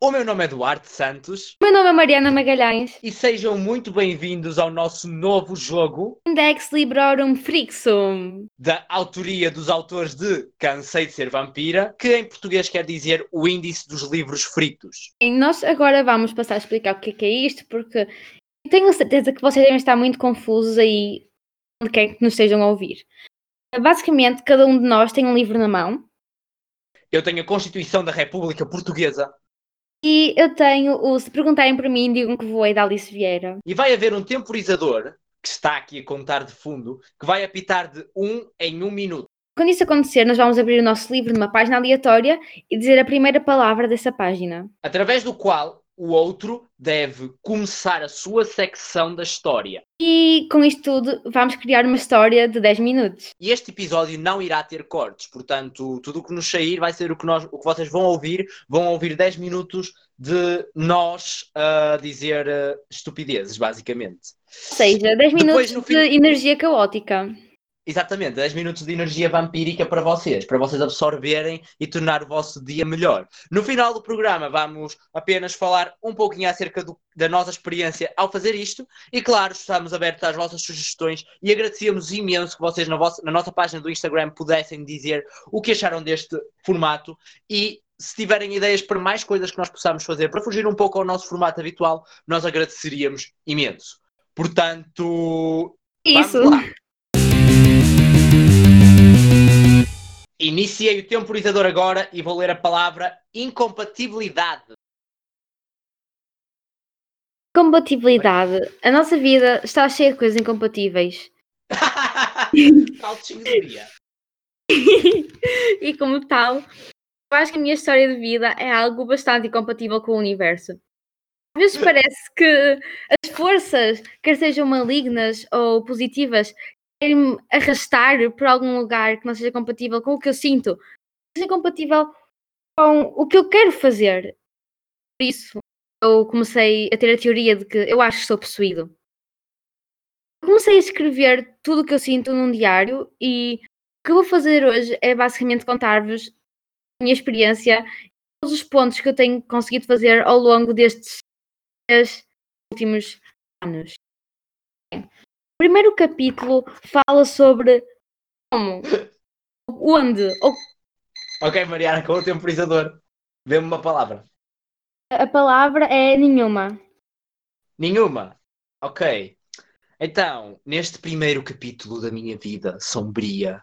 O meu nome é Duarte Santos O meu nome é Mariana Magalhães. e sejam muito bem-vindos ao nosso novo jogo Index Librorum Frixum. da autoria dos autores de Cansei de Ser Vampira, que em português quer dizer o índice dos livros fritos. E nós agora vamos passar a explicar o que é, que é isto, porque tenho certeza que vocês devem estar muito confusos aí onde quer que nos estejam a ouvir. Basicamente, cada um de nós tem um livro na mão Eu tenho a Constituição da República Portuguesa e eu tenho o Se Perguntarem por mim, digam que voei da Alice Vieira. e vai haver um temporizador que está aqui a contar de fundo, que vai apitar de um em um minuto. Quando isso acontecer, nós vamos abrir o nosso livro numa página aleatória e dizer a primeira palavra dessa página. através do qual o outro deve começar a sua secção da história. E com isto tudo, vamos criar uma história de 10 minutos. E este episódio não irá ter cortes, portanto, tudo o que nos sair vai ser o que, nós, o que vocês vão ouvir. Vão ouvir 10 minutos de nós a dizer eh, estupidezes, basicamente. Ou seja, 10 Depois, minutos no de fim- energia caótica. Exatamente, 10 minutos de energia vampírica para vocês, para vocês absorverem e tornar o vosso dia melhor. No final do programa vamos apenas falar um pouquinho acerca do- da nossa experiência ao fazer isto e claro, estamos abertos às vossas sugestões e agradecíamos imenso que vocês na, vossa- na nossa página do Instagram pudessem dizer o que acharam deste formato e se tiverem ideias para mais coisas que nós possamos fazer para fugir um pouco ao nosso formato habitual, nós agradeceríamos imenso. Portanto, Isso. Vamos lá. Iniciei o temporizador agora e vou ler a palavra incompatibilidade. Compatibilidade. A nossa vida está cheia de coisas incompatíveis. Tal e como tal, eu acho que a minha história de vida é algo bastante incompatível com o universo. Às vezes parece que as forças, quer sejam malignas ou positivas, querem-me arrastar por algum lugar que não seja compatível com o que eu sinto, que seja compatível com o que eu quero fazer. Por isso, eu comecei a ter a teoria de que eu acho que estou possuído. Comecei a escrever tudo o que eu sinto num diário e o que eu vou fazer hoje é basicamente contar-vos a minha experiência e todos os pontos que eu tenho conseguido fazer ao longo destes últimos anos. O primeiro capítulo fala sobre como, onde, ou Ok, Mariana, com o temporizador. Dê-me uma palavra. a palavra é nenhuma. Nenhuma. Ok. Então, neste primeiro capítulo da minha vida sombria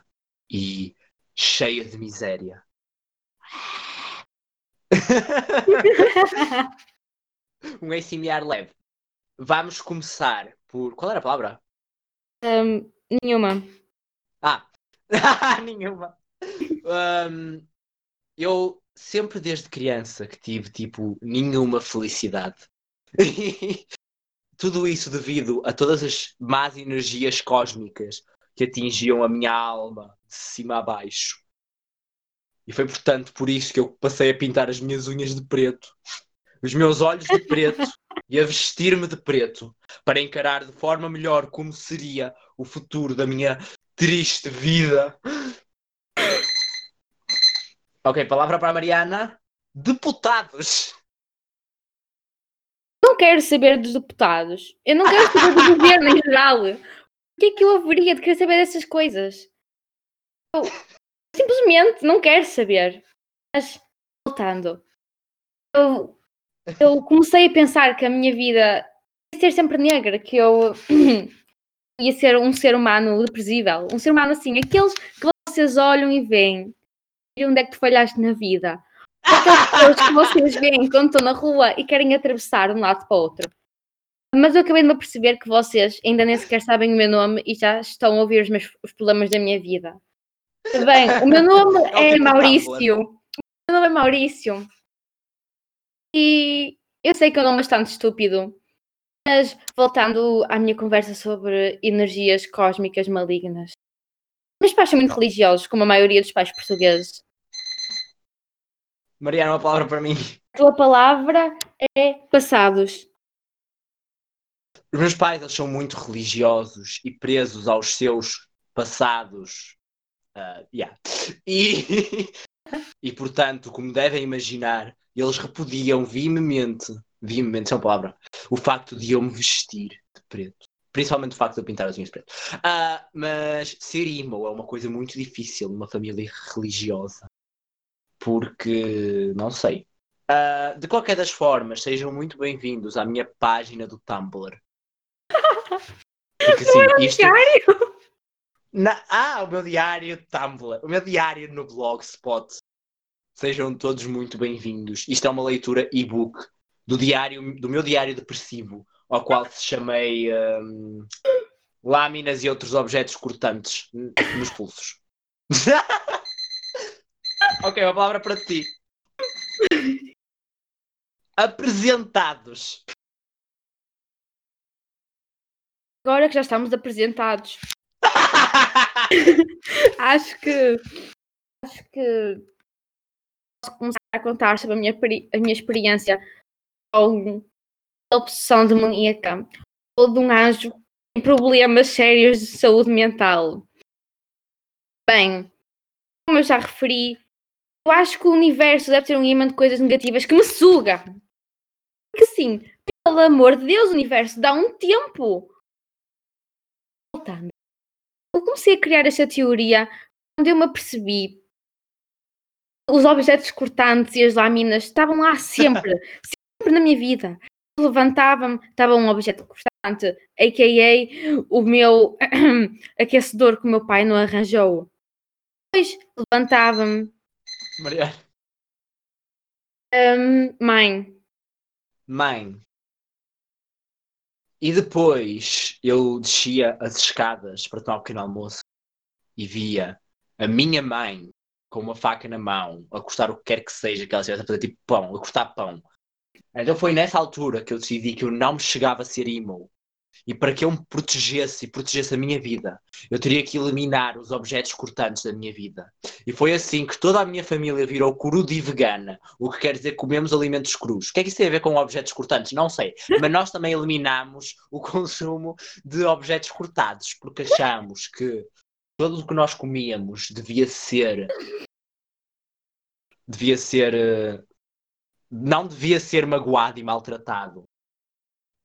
e cheia de miséria. um ASMR leve. Vamos começar por. Qual era a palavra? Hum, nenhuma. Ah, nenhuma. Hum, eu sempre desde criança que tive tipo nenhuma felicidade. Tudo isso devido a todas as más energias cósmicas que atingiam a minha alma de cima a baixo. E foi portanto por isso que eu passei a pintar as minhas unhas de preto, os meus olhos de preto e a vestir-me de preto para encarar de forma melhor como seria o futuro da minha triste vida. Ok, palavra para a Mariana. Deputados. Não quero saber dos deputados. Eu não quero saber do governo em geral. O que é que eu haveria de querer saber dessas coisas? Eu simplesmente não quero saber. Mas, voltando, eu, eu comecei a pensar que a minha vida ia ser sempre negra, que eu ia ser um ser humano depresível. Um ser humano assim, aqueles que vocês olham e veem. E onde é que tu falhaste na vida? Aquelas pessoas que vocês veem quando estão na rua e querem atravessar de um lado para o outro. Mas eu acabei de me perceber que vocês ainda nem sequer sabem o meu nome e já estão a ouvir os meus os problemas da minha vida. Bem, o meu nome É é tipo Maurício. O meu nome é Maurício. E eu sei que um nome bastante estúpido, mas voltando à minha conversa sobre energias cósmicas malignas. Meus pais são muito religiosos, como a maioria dos pais portugueses. Mariana, uma palavra para mim. A tua palavra é passados. Os meus pais eles são muito religiosos e presos aos seus passados. Ah, yeah. E E portanto, como devem imaginar, eles repudiam veemente, veemente, é uma palavra, o facto de eu me vestir de preto. Principalmente o facto de eu pintar as unhas preto. Ah, mas ser emo é uma coisa muito difícil numa família religiosa. Porque, não sei. Ah, de qualquer das formas, sejam muito bem-vindos à minha página do Tumblr. Porque, assim, isto-? Na- Ah, o meu diário Tumblr, o meu diário no Blogspot. Sejam todos muito bem-vindos. Isto é uma leitura e-book do diário, do meu diário depressivo, ao qual se chamei hum, Lâminas e outros objetos cortantes nos pulsos. ok, uma palavra para ti. Apresentados. Agora que já estamos apresentados, acho que acho que posso começar a contar sobre a minha, a minha experiência com a obsessão demoníaca ou de um anjo em problemas sérios de saúde mental. Bem, como eu já referi, eu acho que o universo deve ter um imã de coisas negativas que me suga. Porque sim, pelo amor de Deus, universo, dá um tempo. Voltando. Comecei a criar esta teoria quando eu me apercebi os objetos cortantes e as lâminas estavam lá sempre, sempre na minha vida. Levantava-me, estava um objeto cortante, a.k.a. o meu aquecedor que o meu pai não arranjou. Depois levantava-me, Maria. hum, mãe, Mãe. E depois eu descia as escadas para tomar um pequeno almoço e via a minha mãe com uma faca na mão a cortar o que quer que seja que ela estivesse a fazer, tipo pão, a cortar pão. Então foi nessa altura que eu decidi que eu não me chegava a ser emo. E para que eu me protegesse e protegesse a minha vida, eu teria que eliminar os objetos cortantes da minha vida. E foi assim que toda a minha família virou curudi vegana, o que quer dizer que comemos alimentos crus. O que é que isso tem a ver com objetos cortantes? Não sei. Mas nós também eliminamos o consumo de objetos cortados, porque achamos que tudo o que nós comíamos devia ser. devia ser. eh, não devia ser magoado e maltratado.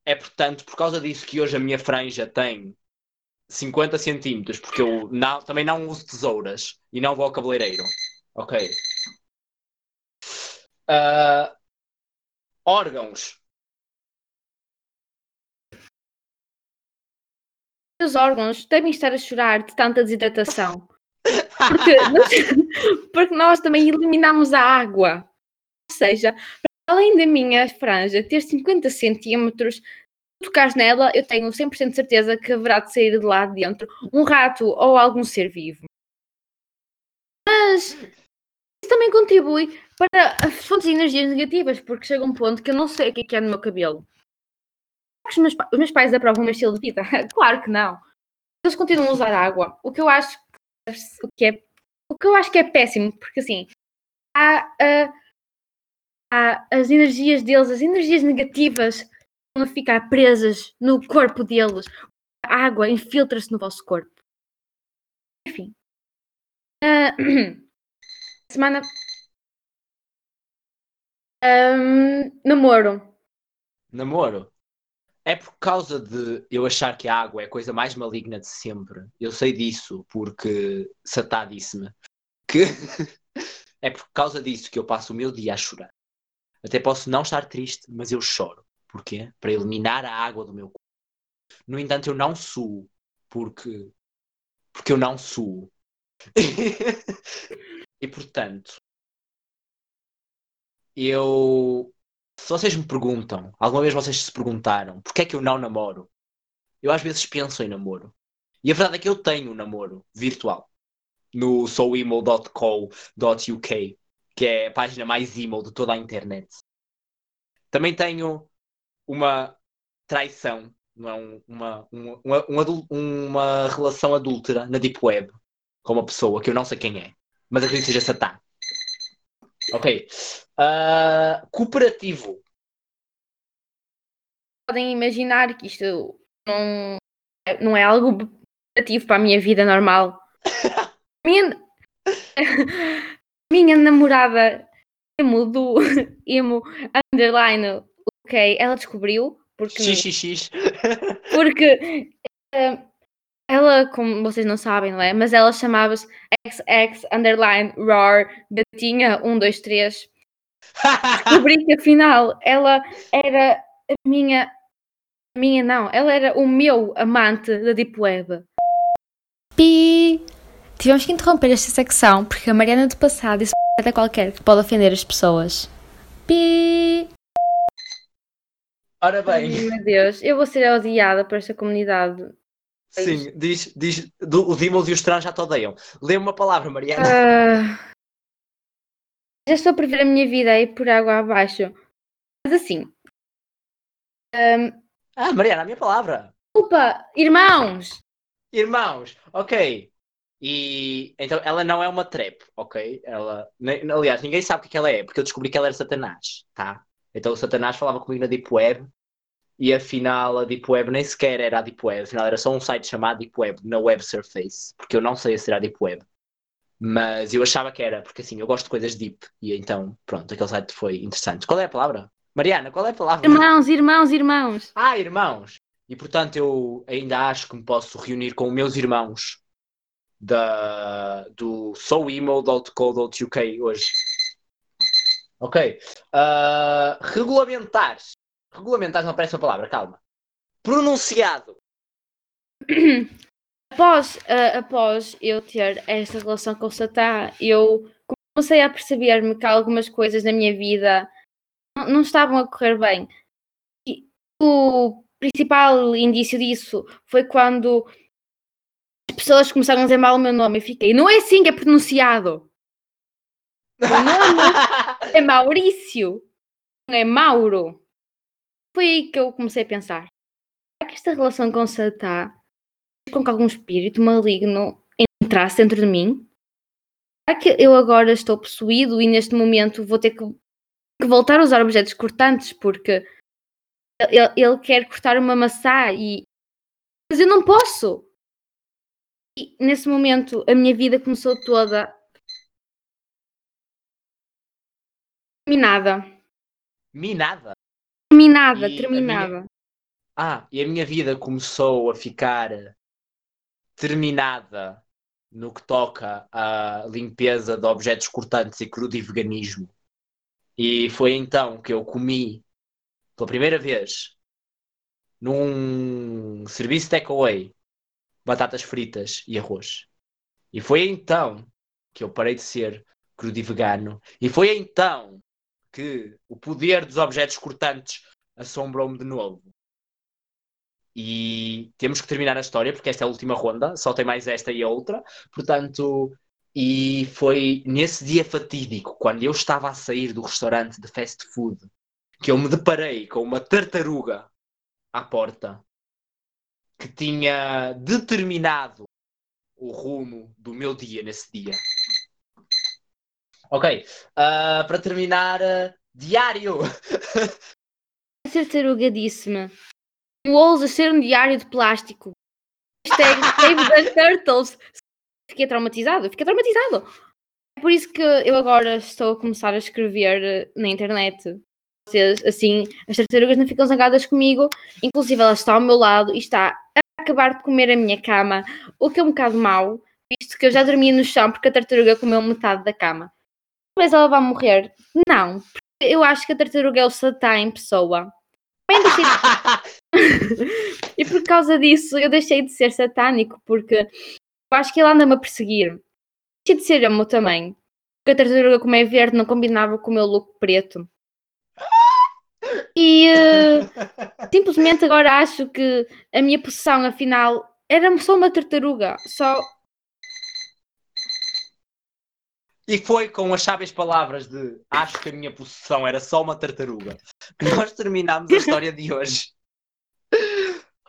É portanto por causa disso que hoje a minha franja tem 50 centímetros, porque eu não- também não uso tesouras e não vou ao cabeleireiro. Ok. Ah, órgãos. os órgãos devem estar a chorar de tanta desidratação. Porque nós, porque nós também eliminamos a água. Ou seja, além da minha franja ter 50 centímetros, tocares nela, eu tenho 100% de certeza que haverá de sair de lá de dentro um rato ou algum ser vivo. Mas isso também contribui para as fontes de energias negativas, porque chega um ponto que eu não sei o que é no meu cabelo. Os meus, os meus pais aprovam o meu estilo de vida? claro que não. Eles continuam a usar água. O que eu acho o que é, o que eu acho que é péssimo, porque assim há, ah, há as energias deles, as energias negativas vão ficar presas no corpo deles. A água infiltra-se no vosso corpo. Enfim. Ah, semana. Ahm, namoro. Namoro. É por causa de eu achar que a água é a coisa mais maligna de sempre. Eu sei disso porque Satá disse-me que é por causa disso que eu passo o meu dia a chorar. Até posso não estar triste, mas eu choro. Porquê? Para eliminar a água do meu corpo. No entanto, eu não suo porque porque eu não suo. e portanto, eu se vocês me perguntam, alguma vez vocês se perguntaram porque é que eu não namoro? Eu às vezes penso em namoro. E a verdade é que eu tenho um namoro virtual no souemo.co.uk, que é a página mais emo de toda a internet. Também tenho uma traição, não é? Um- uma, uma, uma, um uma relação adúltera na Deep Web com uma pessoa que eu não sei quem é, mas acredito que seja Satã. Ok. Ah, cooperativo. Podem imaginar que isto não, não é algo ativo para a minha vida normal. Minha, minha namorada emo do emo underline ok, ela descobriu porque XXX. porque eh, ela, como vocês não sabem, não é? Mas ela chamava-se XX underline roar gatinha 1, 2, 3. Descobri que afinal ela era a minha. a minha não, ela era o meu amante da Deep Web. Pi! Tivemos que interromper esta secção porque a Mariana do passado disse merda qualquer que pode ofender as pessoas. Pi! Ora Ai, bem, meu Deus, eu vou ser odiada por esta comunidade. sim, diz, diz, do, os emos e os trans já te odeiam. Lê uma palavra, Mariana. Ah, já estou a prever a minha vida aí por água abaixo. Mas assim. ahm, Ah, Mariana, a minha palavra. desculpa, irmãos! Irmãos, ok. E então ela não é uma trap, ok? Ela, aliás, ninguém sabe o é que ela é, porque eu descobri que ela era Satanás, tá? Então o Satanás falava comigo na Deep Web e afinal a Deep Web nem sequer era a Deep Web, afinal era só um site chamado Deep Web na Web Surface, porque eu não sei se era a Deep Web. Mas eu achava que era, porque assim, eu gosto de coisas deep e então, pronto, aquele site foi interessante. Qual é a palavra? Mariana, qual é a palavra? Irmãos, irmãos, irmãos! Ah, irmãos! E portanto eu ainda acho que me posso reunir com meus irmãos da, do soemo.co.uk hoje. Ok. Ah, regulamentar. Regulamentar não parece uma palavra, calma. Pronunciado. Após, ah, após eu ter esta relação com o Satã, eu comecei a perceber-me que algumas coisas na minha vida não, não estavam a correr bem. E o principal indício disso foi quando as pessoas começaram a dizer mal o meu nome e fiquei, não é assim que é pronunciado. O nome é Maurício, não é Mauro. Foi aí que eu comecei a pensar. Será que esta relação com Satã com que algum espírito maligno entrasse dentro de mim? Será que eu agora estou possuído e neste momento vou ter que, que voltar a usar objetos cortantes porque ele, ele quer cortar uma maçã e. Mas eu não posso! E nesse momento a minha vida começou toda. Terminada. Minada. Terminada, E terminada. Ah, e a minha vida começou a ficar terminada no que toca à limpeza de objetos cortantes e crudo e veganismo. E foi então que eu comi pela primeira vez num serviço takeaway batatas fritas e arroz. E foi então que eu parei de ser crudo e vegano. E foi então que o poder dos objetos cortantes assombrou-me de novo. E temos que terminar a história, porque esta é a última ronda, só tem mais esta e a outra. Portanto, e foi nesse dia fatídico, quando eu estava a sair do restaurante de fast food, que eu me deparei com uma tartaruga à porta que tinha determinado o rumo do meu dia nesse dia. Ok, ah, para terminar, ah, diário. A tartaruga disse-me: Tu ousas ser um diário de plástico. Hashtag Save the Turtles. Fiquei traumatizado, fiquei traumatizado. É por isso que eu agora estou a começar a escrever eh, na internet. Vocês, Assim, as tartarugas não ficam zangadas comigo, inclusive ela está ao meu lado e está a acabar de comer a minha cama, o que é um bocado mau, visto que eu já dormia no chão porque a tartaruga comeu metade da cama. Talvez ela vá morrer. Não, eu acho que a tartaruga é o Satã em pessoa. De- e por causa disso eu deixei de ser satânico, porque eu acho que ele anda-me a perseguir. Deixei de ser emo também. Porque a tartaruga, como é verde, não combinava com o meu look preto. E eh, simplesmente agora acho que a minha possessão, afinal, era só uma tartaruga. Só. E foi com as sábias palavras de acho que a minha possessão era só uma tartaruga. que Nós terminámos a história de hoje.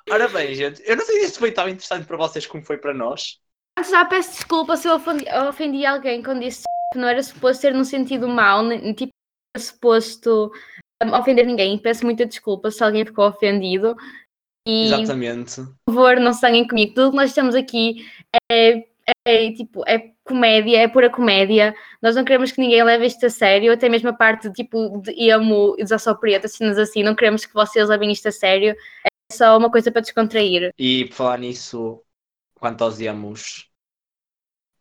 Ora bem, gente, eu não sei se isto foi tão interessante para vocês como foi para nós. Antes já peço desculpa se eu ofendi, ofendi alguém quando disse que não era suposto ser num sentido mau, tipo, era suposto um, ofender ninguém. Peço muita desculpa se alguém ficou ofendido. E Exatamente. por favor, não se zanguem comigo. Tudo que nós estamos aqui é, é tipo, é comédia, é pura comédia. Nós não queremos que ninguém leve isto a sério, até mesmo a parte tipo de emo e desação preta, cenas assim, não queremos que vocês levem isto a sério. É só uma coisa para descontrair. E por falar nisso, quanto aos emos,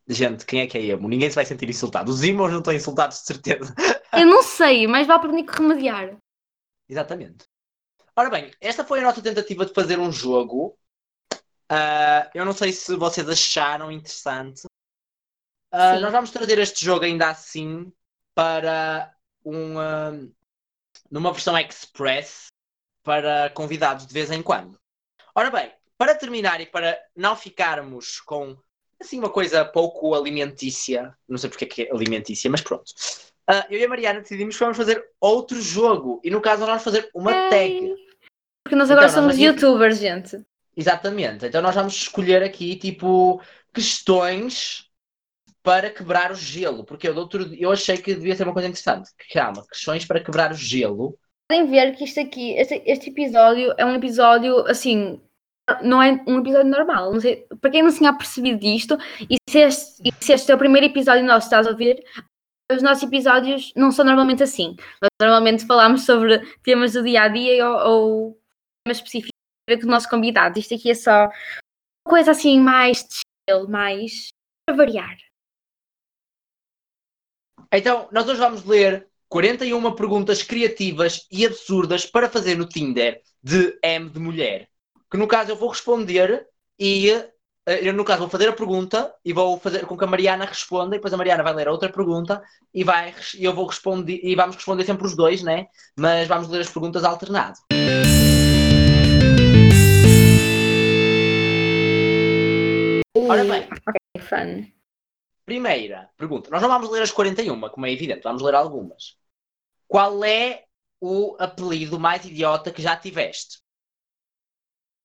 gente, quem é que é emo? Ninguém se vai sentir insultado. Os emos não estão insultados de certeza. Eu não sei, mas vale para o Nico remediar. Exatamente. Ora bem, esta foi a nossa tentativa de fazer um jogo. Uh, eu não sei se vocês acharam interessante. Uh, nós vamos trazer este jogo ainda assim para uma, numa versão express para convidados de vez em quando. Ora bem, para terminar e para não ficarmos com assim uma coisa pouco alimentícia, não sei porque é que é alimentícia, mas pronto. Uh, eu e a Mariana decidimos que vamos fazer outro jogo e no caso nós vamos fazer uma tag. Porque nós agora então, somos nós youtubers, gente. Exatamente. Então nós vamos escolher aqui tipo questões para quebrar o gelo, porque eu, outro, eu achei que devia ser uma coisa interessante. Calma, questões para quebrar o gelo. Podem ver que isto aqui, este, este episódio é um episódio assim, não é um episódio normal. Sei, para quem não tinha percebido disto, e se, este, e se este é o primeiro episódio nosso estás a ouvir, os nossos episódios não são normalmente assim. Nós normalmente falamos sobre temas do dia a dia ou, ou temas específicos do nosso convidado. Isto aqui é só uma coisa assim mais chill, mais para variar. Então, nós hoje vamos ler 41 perguntas criativas e absurdas para fazer no Tinder de M de mulher. Que no caso eu vou responder e eh, eu no caso vou fazer a pergunta e vou fazer com que a Mariana responda e depois a Mariana vai ler a outra pergunta e vai eu vou responder e vamos responder sempre os dois, né? Mas vamos ler as perguntas alternado. Ora bem. Ok, fun. Primeira pergunta. Nós não vamos ler as 41, como é evidente, vamos ler algumas. Qual é o apelido mais idiota que já tiveste?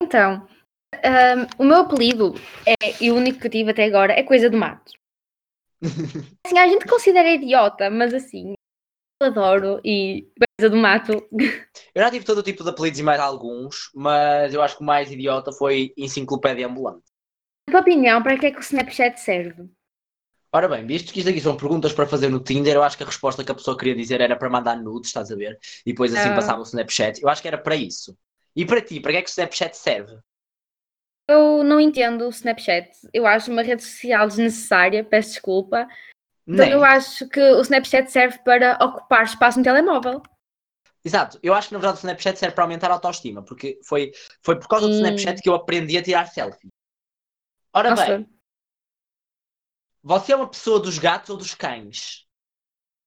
Então, um, o meu apelido é, e o único que tive até agora é coisa do mato. assim, a gente considera idiota, mas assim, eu adoro e coisa do mato. Eu já tive todo o tipo de apelidos e mais alguns, mas eu acho que o mais idiota foi enciclopédia ambulante. Tua opinião, para que é que o Snapchat serve? Ora bem, visto que isto aqui são perguntas para fazer no Tinder, eu acho que a resposta que a pessoa queria dizer era para mandar nudes, estás a ver? E depois assim ah. passava o Snapchat. Eu acho que era para isso. E para ti, para que é que o Snapchat serve? Eu não entendo o Snapchat. Eu acho uma rede social desnecessária, peço desculpa. Então eu acho que o Snapchat serve para ocupar espaço no telemóvel. Exato, eu acho que na verdade o Snapchat serve para aumentar a autoestima, porque foi, foi por causa do Snapchat que eu aprendi a tirar selfie. Ora Nossa. bem, você é uma pessoa dos gatos ou dos cães?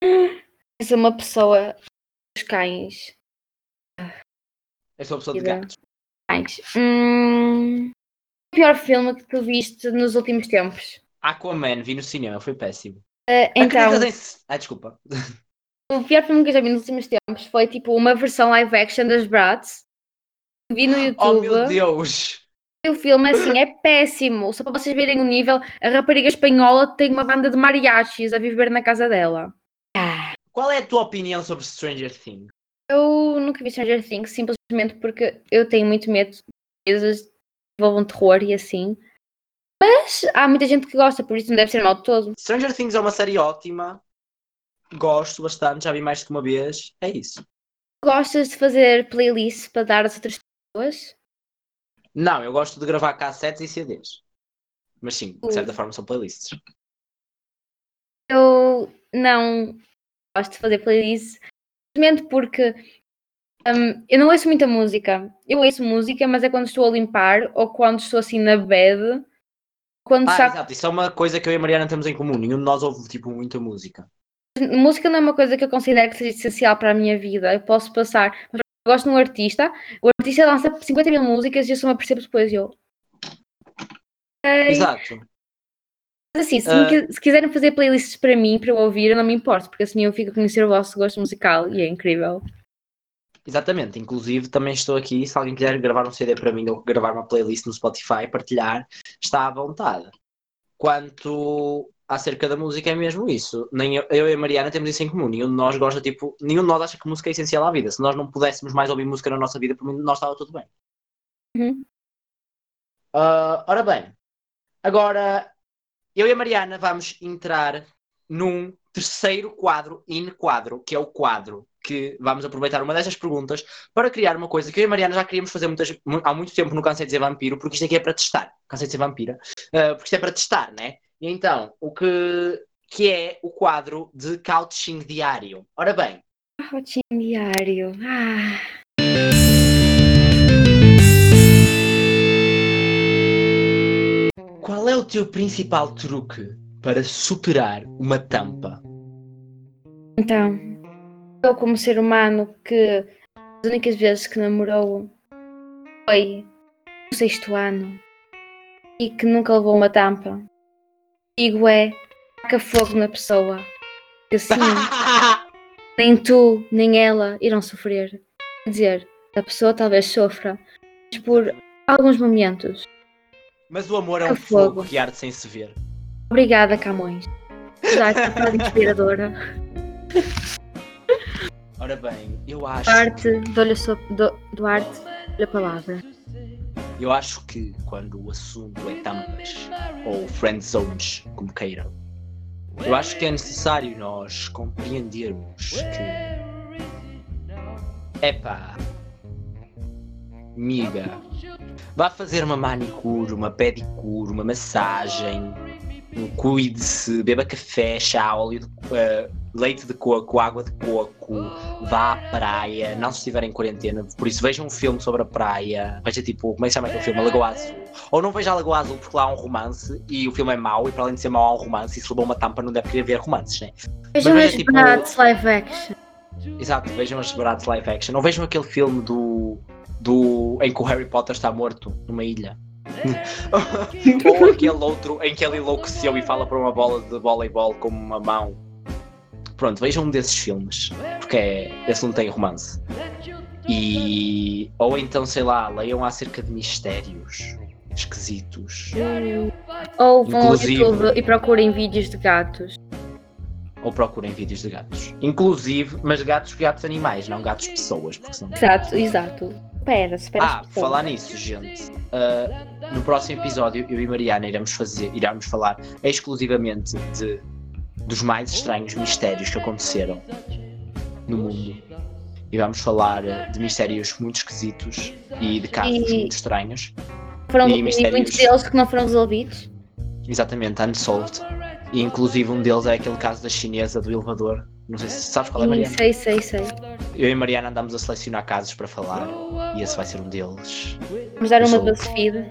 Eu sou uma pessoa dos cães. Eu sou uma pessoa de gatos. Cães. Hum o pior filme que tu viste nos últimos tempos? Aquaman, vi no cinema, foi péssimo. Uh, então. Em... Ah, desculpa. O pior filme que eu já vi nos últimos tempos foi tipo uma versão live action das Bratz. Vi no YouTube. Oh meu Deus! O filme assim é péssimo. Só para vocês verem o nível, a rapariga espanhola tem uma banda de mariachis a viver na casa dela. Qual é a tua opinião sobre Stranger Things? Eu nunca vi Stranger Things simplesmente porque eu tenho muito medo de coisas envolvam terror e assim. Mas há muita gente que gosta, por isso não deve ser mal de todo. Stranger Things é uma série ótima. Gosto bastante, já vi mais que uma vez. É isso. Gostas de fazer playlists para dar às outras pessoas? Não, eu gosto de gravar cassetes e CDs. Mas sim, de certa forma são playlists. Eu não gosto de fazer playlists simplesmente porque um, eu não ouço muita música. Eu ouço música, mas é quando estou a limpar ou quando estou assim na bed. Quando ah, exato. Isso é uma coisa que eu e a Mariana temos em comum. Nenhum de nós ouve tipo muita música. Música não é uma coisa que eu considero que seja essencial para a minha vida. Eu posso passar. Mas gosto de um artista. O artista lança 50 mil músicas e eu só me apercebo depois. Eu. Exato. Mas assim, se, uh... se, quiserem fazer playlists para mim, para eu ouvir, eu não me importo, porque assim eu fico a conhecer o vosso gosto musical e é incrível. Exatamente, inclusive também estou aqui, se alguém quiser gravar um CD para mim ou gravar uma playlist no Spotify, partilhar, está à vontade. Quanto acerca da música é mesmo isso. Nem eu, eu e a Mariana temos isso em comum. Nenhum de nós gosta, tipo, nenhum de nós acha que música é essencial à vida. Se nós não pudéssemos mais ouvir música na nossa vida, por mim, nós estava tudo bem. Uhum. Uh, ora bem, agora eu e a Mariana vamos entrar num terceiro quadro in quadro, que é o quadro que vamos aproveitar uma destas perguntas para criar uma coisa que eu e a Mariana já queríamos fazer muitas, há muito tempo no Cansei de Ser Vampiro, porque isto aqui é para testar. Cansei de Ser Vampira. Uh, porque isto é para testar, né? E então, o que, que é o quadro de couching diário. Ora bem. Couching diário. Ah. Qual é o teu principal truque para superar uma tampa? Então, eu como ser humano que as únicas vezes que namorou foi no sexto ano e que nunca levou uma tampa, digo é taca fogo na pessoa. Que assim, nem tu nem ela irão sofrer. Quer dizer, a pessoa talvez sofra, mas por alguns momentos. Mas o amor é um fogo. fogo que arde sem se ver. Obrigada, Camões. Já frase inspiradora. Ora bem, eu acho. Duarte, dou-lhe do, Duarte, a palavra. Eu acho que quando o assunto é tampas ou friend zones, como queiram, eu acho que é necessário nós compreendermos que. Epá. Miga, Vá fazer uma manicure, uma pedicure, uma massagem, cuide-se, beba café, chá, óleo de, uh, leite de coco, água de coco, vá à praia, não se estiver em quarentena, por isso veja um filme sobre a praia, veja tipo, como é que se chama aquele filme? A Lagoa Azul. Ou não veja a Lagoa Azul porque lá há um romance e o filme é mau e para além de ser mau há um romance e se levou uma tampa não deve querer ver romances, né? Vejam veja, tipo, live action. Exato, vejam os baratos live action. Ou vejam aquele filme do do em que o Harry Potter está morto numa ilha. Ou aquele outro em que ele enlouqueceu e fala para uma bola de voleibol com uma mão. Pronto, vejam um desses filmes, porque é, esse não tem romance. E ou então, sei lá, leiam acerca de mistérios esquisitos. Ou vão Inclusive, ao YouTube e procurem vídeos de gatos. Ou procurem vídeos de gatos. Inclusive, mas gatos, gatos animais, não gatos pessoas. Porque senão... Exato, exato. Espera, espera. Ah, falar nisso, gente. Uh, no próximo episódio, eu e Mariana iremos fazer, iremos falar exclusivamente de dos mais estranhos mistérios que aconteceram no mundo. E vamos falar de mistérios muito esquisitos e de casos e... muito estranhos. Foram e mistérios... muitos deles que não foram resolvidos. Exatamente, unsolved. E inclusive um deles é aquele caso da chinesa do elevador. Não sei se sabes qual é, Mariana. Sei, sei, sei. Eu e Mariana andamos a selecionar casos para falar e esse vai ser um deles. Vamos dar uma BuzzFeed.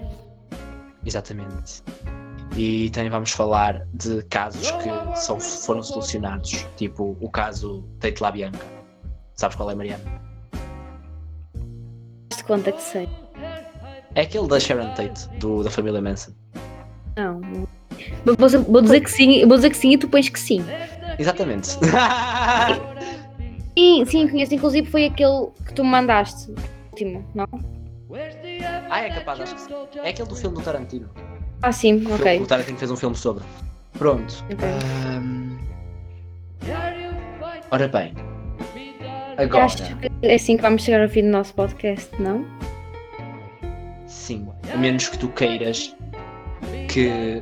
Exatamente. E também vamos falar de casos que são, foram solucionados, tipo o caso Tate LaBianca. Sabes qual é, Mariana? De conta que sei. É aquele da Sharon Tate, do, da família Manson. Não, Vou, vou, dizer que sim, vou dizer que sim e tu pões que sim. Exatamente. sim, sim, conheço. Inclusive foi aquele que tu me mandaste, último, não? Ah, é capaz, acho que sim. É aquele do filme do Tarantino. Ah, sim, o ok. O Tarantino fez um filme sobre. Pronto. Okay. Um... Ora bem. Agora. Acho que é assim que vamos chegar ao fim do nosso podcast, não? Sim, a menos que tu queiras que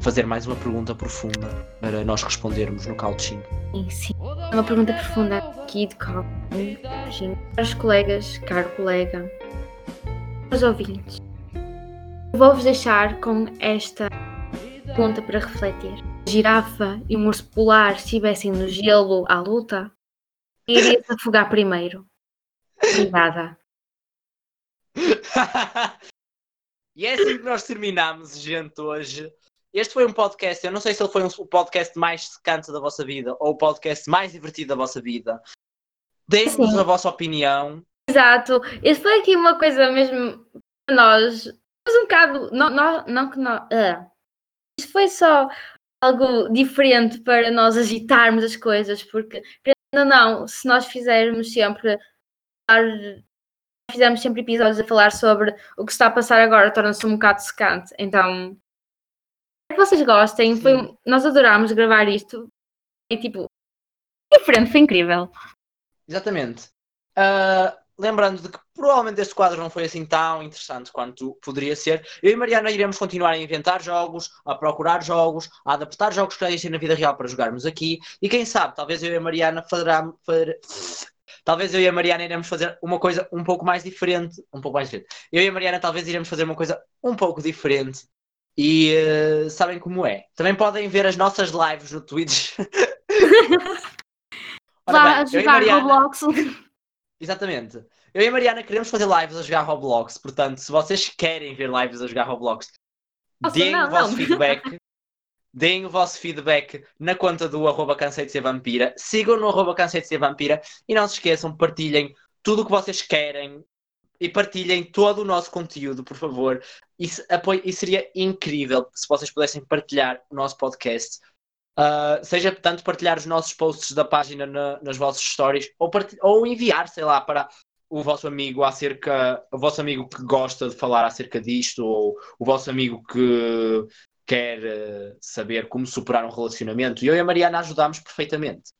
fazer mais uma pergunta profunda para nós respondermos no couching. Sim, sim. Uma pergunta profunda aqui de couching. Caros colegas, caro colega, caros ouvintes, vou-vos deixar com esta pergunta para refletir. A girafa e o urso polar estivessem no gelo à luta, iria se afogar primeiro. Obrigada. e é assim que nós terminamos, gente, hoje. Este foi um podcast, eu não sei se ele foi um, o podcast mais secante da vossa vida ou o podcast mais divertido da vossa vida. Deem-nos a vossa opinião. Exato. Este foi aqui uma coisa mesmo para nós. Mas um bocado. Não, não, não que nós. Uh, isto foi só algo diferente para nós agitarmos as coisas, porque, não, não, se nós fizermos sempre. Fizermos sempre episódios a falar sobre o que está a passar agora, torna-se um bocado secante. Então, que vocês gostem. Foi, nós adorámos gravar isto. E tipo, diferente, foi incrível. Exatamente. Uh, lembrando de que provavelmente este quadro não foi assim tão interessante quanto poderia ser, eu e Mariana iremos continuar a inventar jogos, a procurar jogos, a adaptar jogos que já existem na vida real para jogarmos aqui, e quem sabe, talvez eu e a Mariana fará, talvez eu e a Mariana iremos fazer uma coisa um pouco mais diferente, um pouco mais diferente. Eu e a Mariana talvez iremos fazer uma coisa um pouco diferente. E uh, sabem como é? Também podem ver as nossas lives no Twitch. Vá jogar Mariana... Roblox. Exatamente. Eu e a Mariana queremos fazer lives a jogar Roblox, portanto, se vocês querem ver lives a jogar Roblox, Nossa, deem não, o vosso não. feedback. deem o vosso feedback na conta do arroba cansei de ser vampira. Sigam no arroba cansei de ser vampira e não se esqueçam, partilhem tudo o que vocês querem e partilhem todo o nosso conteúdo, por favor. Isso, apoio, isso seria incrível se vocês pudessem partilhar o nosso podcast. Uh, seja tanto partilhar os nossos posts da página na, nas vossas stories ou, ou enviar, sei lá, para o vosso amigo acerca, o vosso amigo que gosta de falar acerca disto, ou o vosso amigo que quer uh, saber como superar um relacionamento. Eu e a Mariana ajudamos perfeitamente.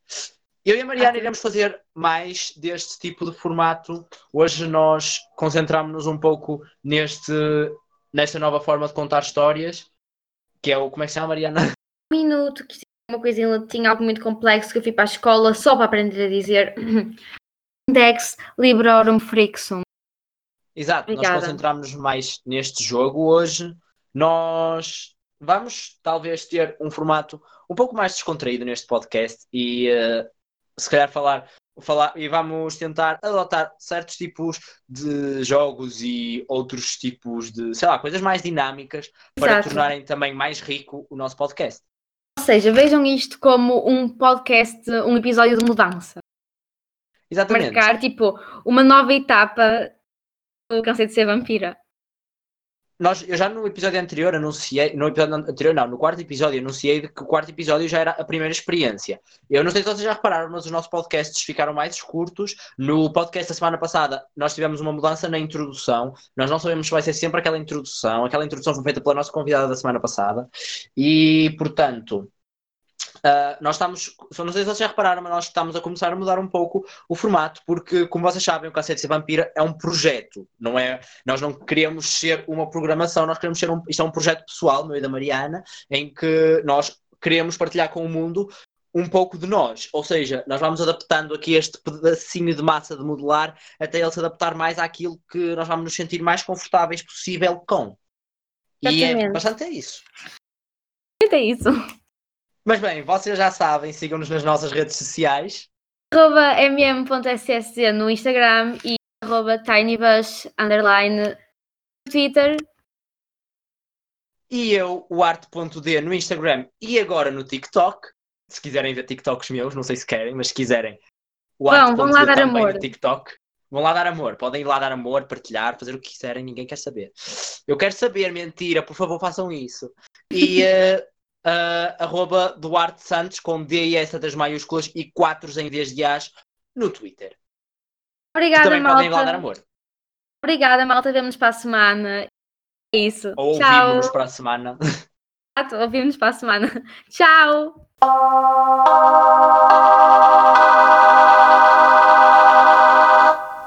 Eu e a Mariana iremos fazer mais deste tipo de formato. Hoje nós concentramos-nos um pouco neste, nesta nova forma de contar histórias, que é o. Como é que se chama, Mariana? Minuto, que uma coisa em latim, algo muito complexo, que eu fui para a escola só para aprender a dizer Index Librorum Frixum. Exato, Obrigada. nós concentramos-nos mais neste jogo hoje. Nós vamos talvez ter um formato um pouco mais descontraído neste podcast e uh, se calhar falar, falar e vamos tentar adotar certos tipos de jogos e outros tipos de, sei lá, coisas mais dinâmicas para Exato. tornarem também mais rico o nosso podcast. Ou seja, vejam isto como um podcast, um episódio de mudança. Exatamente. Marcar, tipo, uma nova etapa do Cansei de Ser Vampira nós, eu já no episódio anterior anunciei, no episódio anterior não, no quarto episódio anunciei que o quarto episódio já era a primeira experiência. Eu não sei se vocês já repararam, mas os nossos podcasts ficaram mais curtos. No podcast da semana passada nós tivemos uma mudança na introdução. Nós não sabemos se vai ser sempre aquela introdução. Aquela introdução foi feita pela nossa convidada da semana passada. E, portanto, Uh, nós estamos, não sei se vocês já repararam, mas nós estamos a começar a mudar um pouco o formato, porque, como vocês sabem, o Cacete Ser Vampira é um projeto, não é? Nós não queremos ser uma programação, nós queremos ser um, isto é um projeto pessoal, meu e da Mariana, em que nós queremos partilhar com o mundo um pouco de nós, ou seja, nós vamos adaptando aqui este pedacinho de massa de modelar até ele se adaptar mais àquilo que nós vamos nos sentir mais confortáveis possível com. E é bastante é isso. É isso. Mas bem, vocês já sabem, sigam-nos nas nossas redes sociais. Arroba mm.ssc no Instagram e arroba tinybush underline no Twitter. E eu, o arte.d no Instagram e agora no TikTok. Se quiserem ver TikToks meus, não sei se querem, mas se quiserem, o arte.d vão lá dar amor. no TikTok. Vão lá dar amor, podem ir lá dar amor, partilhar, fazer o que quiserem, ninguém quer saber. Eu quero saber, mentira, por favor, façam isso. E uh, uh, arroba Duarte Santos com D e S das maiúsculas e 4 em vez de As no Twitter. Obrigada, também malta. podem dar amor. Obrigada, malta. Vemos para a semana. É isso. Ou ouvimos para a semana. Exato, ouvimos para a semana. Tchau!